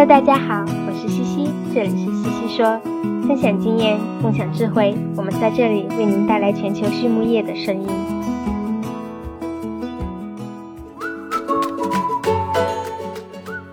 Hello，大家好，我是西西，这里是西西说，分享经验，共享智慧，我们在这里为您带来全球畜牧业的声音。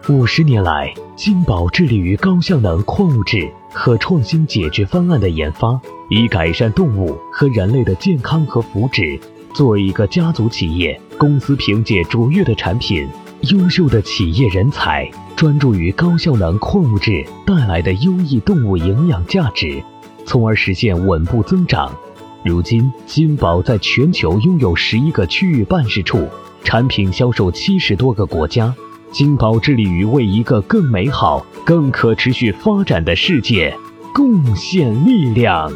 五十年来，金宝致力于高效能矿物质和创新解决方案的研发，以改善动物和人类的健康和福祉。作为一个家族企业，公司凭借卓越的产品、优秀的企业人才，专注于高效能矿物质带来的优异动物营养价值，从而实现稳步增长。如今，金宝在全球拥有十一个区域办事处，产品销售七十多个国家。金宝致力于为一个更美好、更可持续发展的世界贡献力量。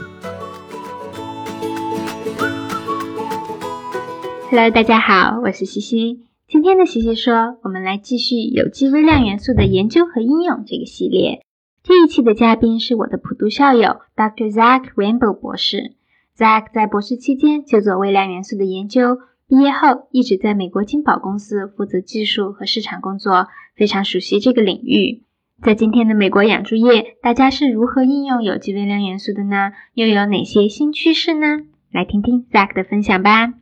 Hello，大家好，我是西西。今天的西西说，我们来继续有机微量元素的研究和应用这个系列。这一期的嘉宾是我的普渡校友 Dr. Zach Rainbow 博士。Zach 在博士期间就做微量元素的研究，毕业后一直在美国金宝公司负责技术和市场工作，非常熟悉这个领域。在今天的美国养猪业，大家是如何应用有机微量元素的呢？又有哪些新趋势呢？来听听 Zach 的分享吧。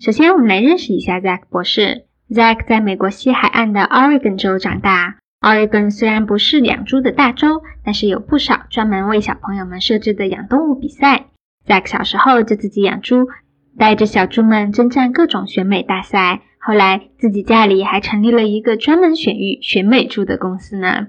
首先，我们来认识一下 Zach 博士。Zach 在美国西海岸的 Oregon 州长大。Oregon 虽然不是养猪的大州，但是有不少专门为小朋友们设置的养动物比赛。Zach 小时候就自己养猪，带着小猪们征战各种选美大赛。后来自己家里还成立了一个专门选育选美猪的公司呢。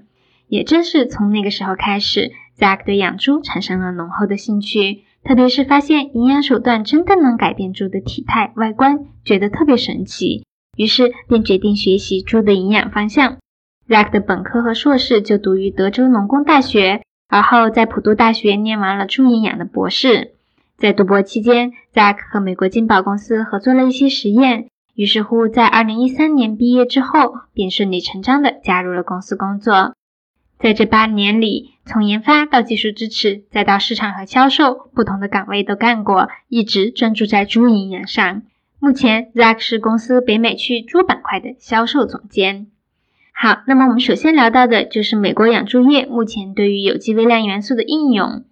也正是从那个时候开始，Zach 对养猪产生了浓厚的兴趣。特别是发现营养手段真的能改变猪的体态外观，觉得特别神奇，于是便决定学习猪的营养方向。Zack 的本科和硕士就读于德州农工大学，而后在普渡大学念完了猪营养的博士。在读博期间，Zack 和美国金宝公司合作了一些实验，于是乎在2013年毕业之后，便顺理成章的加入了公司工作。在这八年里，从研发到技术支持，再到市场和销售，不同的岗位都干过，一直专注在猪营养上。目前，Zack 是公司北美区猪板块的销售总监。好，那么我们首先聊到的就是美国养猪业目前对于有机微量元素的应用。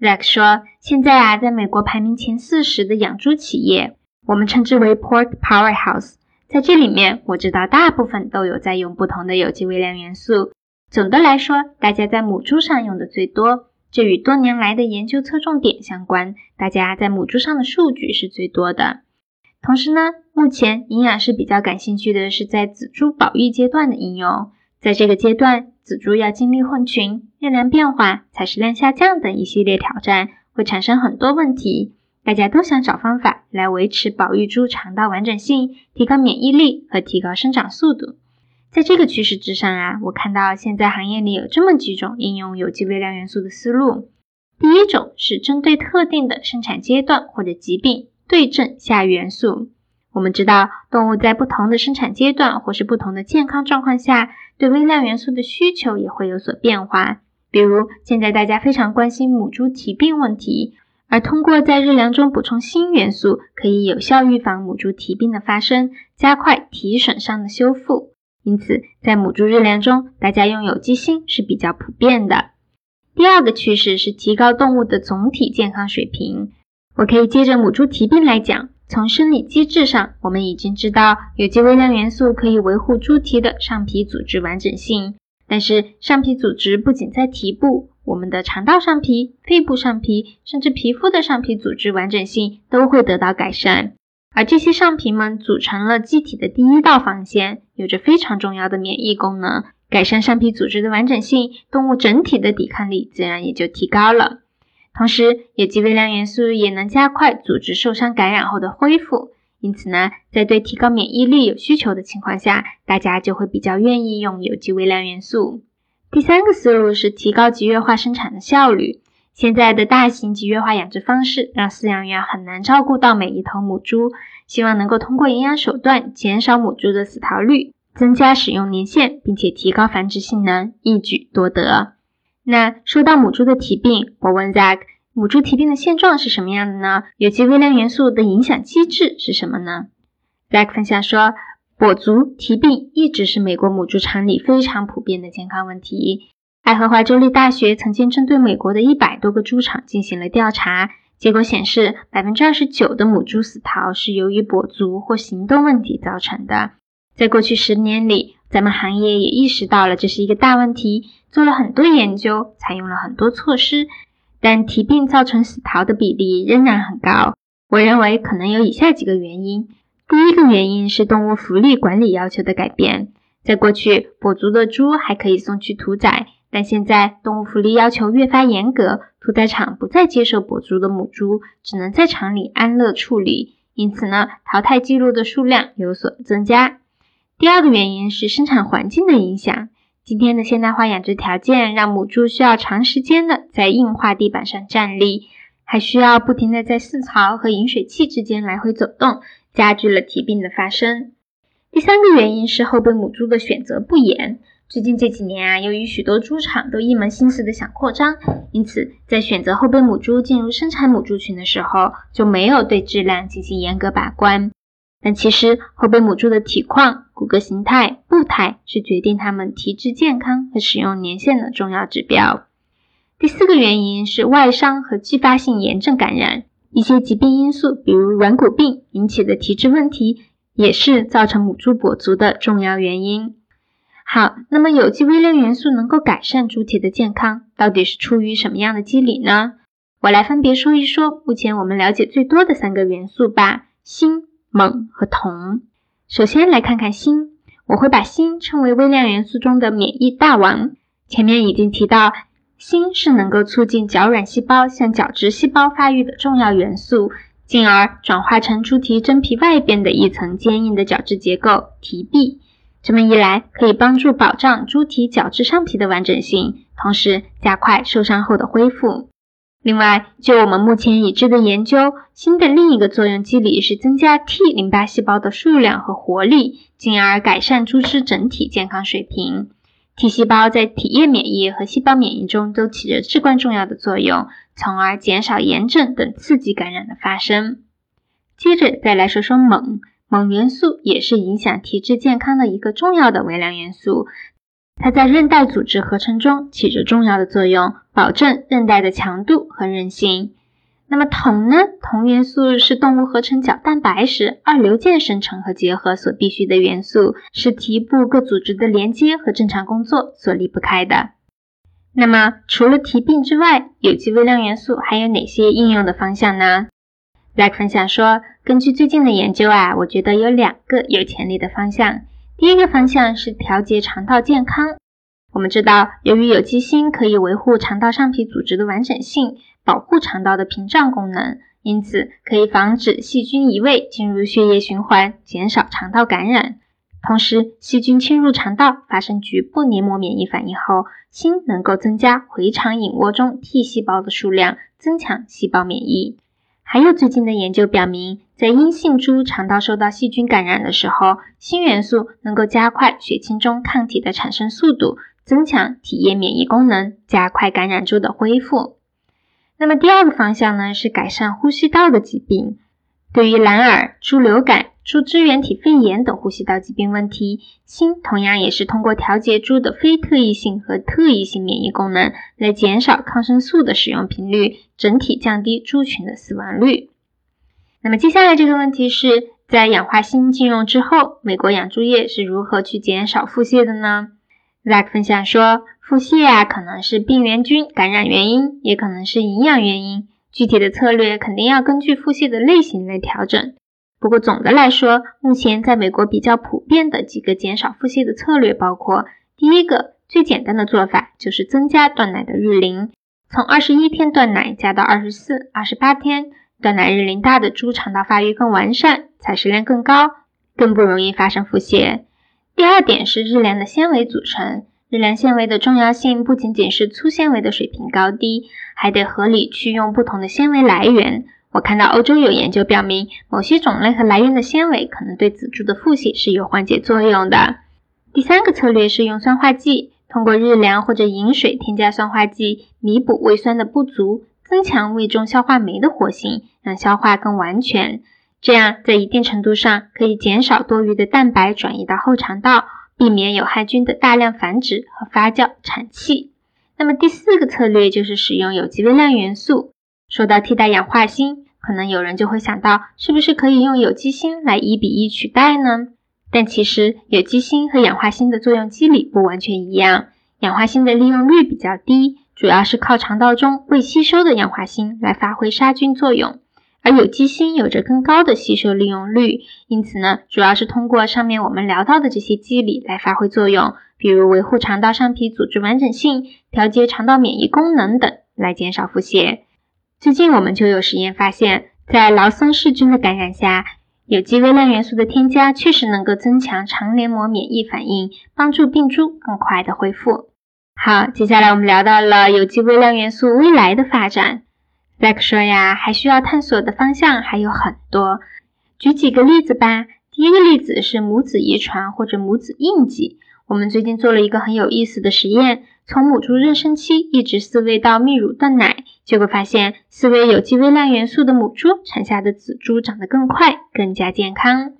Zack 说，现在啊，在美国排名前四十的养猪企业，我们称之为 Pork Powerhouse，在这里面，我知道大部分都有在用不同的有机微量元素。总的来说，大家在母猪上用的最多，这与多年来的研究侧重点相关。大家在母猪上的数据是最多的。同时呢，目前营养师比较感兴趣的是在仔猪保育阶段的应用。在这个阶段，仔猪要经历混群、热量变化、采食量下降等一系列挑战，会产生很多问题。大家都想找方法来维持保育猪肠道完整性，提高免疫力和提高生长速度。在这个趋势之上啊，我看到现在行业里有这么几种应用有机微量元素的思路。第一种是针对特定的生产阶段或者疾病对症下元素。我们知道，动物在不同的生产阶段或是不同的健康状况下，对微量元素的需求也会有所变化。比如，现在大家非常关心母猪蹄病问题，而通过在日粮中补充锌元素，可以有效预防母猪蹄病的发生，加快蹄损伤的修复。因此，在母猪日粮中，大家用有机锌是比较普遍的。第二个趋势是提高动物的总体健康水平。我可以接着母猪蹄病来讲，从生理机制上，我们已经知道有机微量元素可以维护猪蹄的上皮组织完整性。但是，上皮组织不仅在蹄部，我们的肠道上皮、肺部上皮，甚至皮肤的上皮组织完整性都会得到改善。而这些上皮们组成了机体的第一道防线，有着非常重要的免疫功能。改善上皮组织的完整性，动物整体的抵抗力自然也就提高了。同时，有机微量元素也能加快组织受伤感染后的恢复。因此呢，在对提高免疫力有需求的情况下，大家就会比较愿意用有机微量元素。第三个思路是提高集约化生产的效率。现在的大型集约化养殖方式，让饲养员很难照顾到每一头母猪。希望能够通过营养手段减少母猪的死逃率，增加使用年限，并且提高繁殖性能，一举多得。那说到母猪的蹄病，我问 Zack，母猪蹄病的现状是什么样的呢？有机微量元素的影响机制是什么呢？Zack 分享说，跛足、蹄病一直是美国母猪场里非常普遍的健康问题。爱荷华州立大学曾经针对美国的一百多个猪场进行了调查，结果显示，百分之二十九的母猪死逃是由于跛足或行动问题造成的。在过去十年里，咱们行业也意识到了这是一个大问题，做了很多研究，采用了很多措施，但蹄病造成死逃的比例仍然很高。我认为可能有以下几个原因：第一个原因是动物福利管理要求的改变，在过去，跛足的猪还可以送去屠宰。但现在动物福利要求越发严格，屠宰场不再接受跛足的母猪，只能在场里安乐处理。因此呢，淘汰记录的数量有所增加。第二个原因是生产环境的影响。今天的现代化养殖条件让母猪需要长时间的在硬化地板上站立，还需要不停的在饲槽和饮水器之间来回走动，加剧了疾病的发生。第三个原因是后备母猪的选择不严。最近这几年啊，由于许多猪场都一门心思的想扩张，因此在选择后备母猪进入生产母猪群的时候，就没有对质量进行严格把关。但其实后备母猪的体况、骨骼形态、步态是决定它们体质健康和使用年限的重要指标。第四个原因是外伤和继发性炎症感染，一些疾病因素，比如软骨病引起的体质问题，也是造成母猪跛足的重要原因。好，那么有机微量元素能够改善猪体的健康，到底是出于什么样的机理呢？我来分别说一说目前我们了解最多的三个元素吧：锌、锰和铜。首先来看看锌，我会把锌称为微量元素中的免疫大王。前面已经提到，锌是能够促进角软细胞向角质细胞发育的重要元素，进而转化成猪蹄真皮外边的一层坚硬的角质结构——蹄壁。这么一来，可以帮助保障猪蹄角质上皮的完整性，同时加快受伤后的恢复。另外，就我们目前已知的研究，锌的另一个作用机理是增加 T 淋巴细胞的数量和活力，进而改善猪只整体健康水平。T 细胞在体液免疫和细胞免疫中都起着至关重要的作用，从而减少炎症等刺激感染的发生。接着再来说说锰。锰元素也是影响体质健康的一个重要的微量元素，它在韧带组织合成中起着重要的作用，保证韧带的强度和韧性。那么铜呢？铜元素是动物合成角蛋白时二硫键生成和结合所必需的元素，是蹄部各组织的连接和正常工作所离不开的。那么除了蹄病之外，有机微量元素还有哪些应用的方向呢？来分享说，根据最近的研究啊，我觉得有两个有潜力的方向。第一个方向是调节肠道健康。我们知道，由于有机锌可以维护肠道上皮组织的完整性，保护肠道的屏障功能，因此可以防止细菌移位进入血液循环，减少肠道感染。同时，细菌侵入肠道发生局部黏膜免疫反应后，锌能够增加回肠隐窝中 T 细胞的数量，增强细胞免疫。还有最近的研究表明，在阴性猪肠道受到细菌感染的时候，锌元素能够加快血清中抗体的产生速度，增强体液免疫功能，加快感染猪的恢复。那么第二个方向呢，是改善呼吸道的疾病，对于蓝耳、猪流感。猪支原体肺炎等呼吸道疾病问题，锌同样也是通过调节猪的非特异性和特异性免疫功能，来减少抗生素的使用频率，整体降低猪群的死亡率。那么接下来这个问题是在氧化锌禁用之后，美国养猪业是如何去减少腹泻的呢？Zack 分享说，腹泻啊可能是病原菌感染原因，也可能是营养原因，具体的策略肯定要根据腹泻的类型来调整。不过总的来说，目前在美国比较普遍的几个减少腹泻的策略包括：第一个，最简单的做法就是增加断奶的日龄，从二十一天断奶加到二十四、二十八天，断奶日龄大的猪肠道发育更完善，采食量更高，更不容易发生腹泻。第二点是日粮的纤维组成，日粮纤维的重要性不仅仅是粗纤维的水平高低，还得合理去用不同的纤维来源。我看到欧洲有研究表明，某些种类和来源的纤维可能对仔猪的腹泻是有缓解作用的。第三个策略是用酸化剂，通过日粮或者饮水添加酸化剂，弥补胃酸的不足，增强胃中消化酶的活性，让消化更完全。这样在一定程度上可以减少多余的蛋白转移到后肠道，避免有害菌的大量繁殖和发酵产气。那么第四个策略就是使用有机微量元素。说到替代氧化锌，可能有人就会想到，是不是可以用有机锌来一比一取代呢？但其实有机锌和氧化锌的作用机理不完全一样，氧化锌的利用率比较低，主要是靠肠道中未吸收的氧化锌来发挥杀菌作用，而有机锌有着更高的吸收利用率，因此呢，主要是通过上面我们聊到的这些机理来发挥作用，比如维护肠道上皮组织完整性、调节肠道免疫功能等，来减少腹泻。最近我们就有实验发现，在劳森氏菌的感染下，有机微量元素的添加确实能够增强肠黏膜免疫反应，帮助病株更快的恢复。好，接下来我们聊到了有机微量元素未来的发展。Zack 说呀，还需要探索的方向还有很多，举几个例子吧。第一个例子是母子遗传或者母子印记。我们最近做了一个很有意思的实验，从母猪妊娠期一直饲喂到泌乳断奶。结果发现，饲喂有机微量元素的母猪产下的子猪长得更快、更加健康。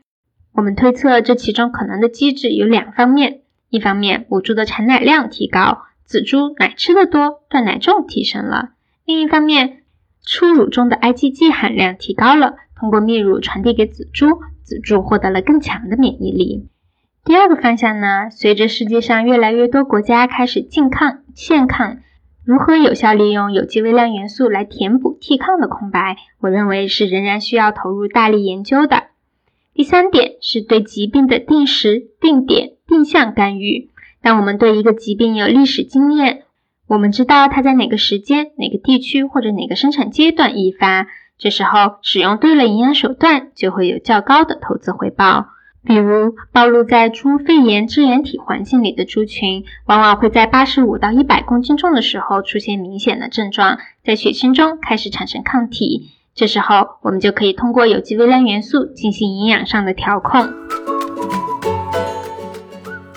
我们推测，这其中可能的机制有两方面：一方面，母猪的产奶量提高，子猪奶吃的多，断奶重提升了；另一方面，初乳中的 IgG 含量提高了，通过泌乳传递给子猪，子猪获得了更强的免疫力。第二个方向呢，随着世界上越来越多国家开始禁抗、限抗。如何有效利用有机微量元素来填补替抗的空白？我认为是仍然需要投入大力研究的。第三点是对疾病的定时、定点、定向干预。当我们对一个疾病有历史经验，我们知道它在哪个时间、哪个地区或者哪个生产阶段易发，这时候使用对了营养手段，就会有较高的投资回报。比如，暴露在猪肺炎支原体环境里的猪群，往往会在八十五到一百公斤重的时候出现明显的症状，在血清中开始产生抗体。这时候，我们就可以通过有机微量元素进行营养上的调控。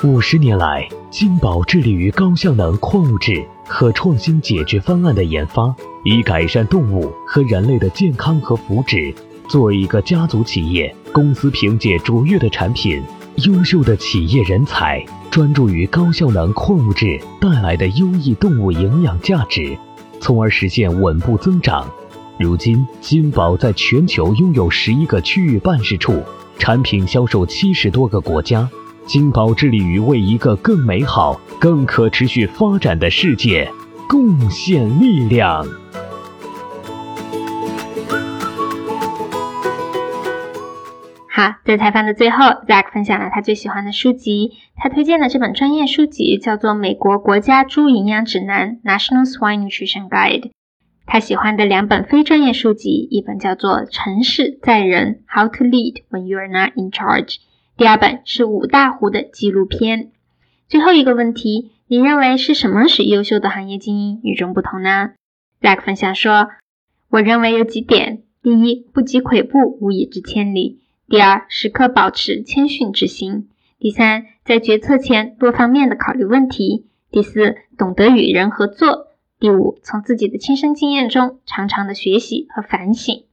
五十年来，金宝致力于高效能矿物质和创新解决方案的研发，以改善动物和人类的健康和福祉。作为一个家族企业，公司凭借卓越的产品、优秀的企业人才，专注于高效能矿物质带来的优异动物营养价值，从而实现稳步增长。如今，金宝在全球拥有十一个区域办事处，产品销售七十多个国家。金宝致力于为一个更美好、更可持续发展的世界贡献力量。好，在采访的最后，Zack 分享了他最喜欢的书籍。他推荐的这本专业书籍叫做《美国国家猪营养指南》（National Swine Nutrition Guide）。他喜欢的两本非专业书籍，一本叫做《城市在人》（How to Lead When You Are Not in Charge），第二本是五大湖的纪录片。最后一个问题，你认为是什么使优秀的行业精英与众不同呢？Zack 分享说：“我认为有几点，第一，不积跬步，无以至千里。”第二，时刻保持谦逊之心；第三，在决策前多方面的考虑问题；第四，懂得与人合作；第五，从自己的亲身经验中常常的学习和反省。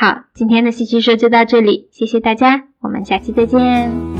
好，今天的西西说就到这里，谢谢大家，我们下期再见。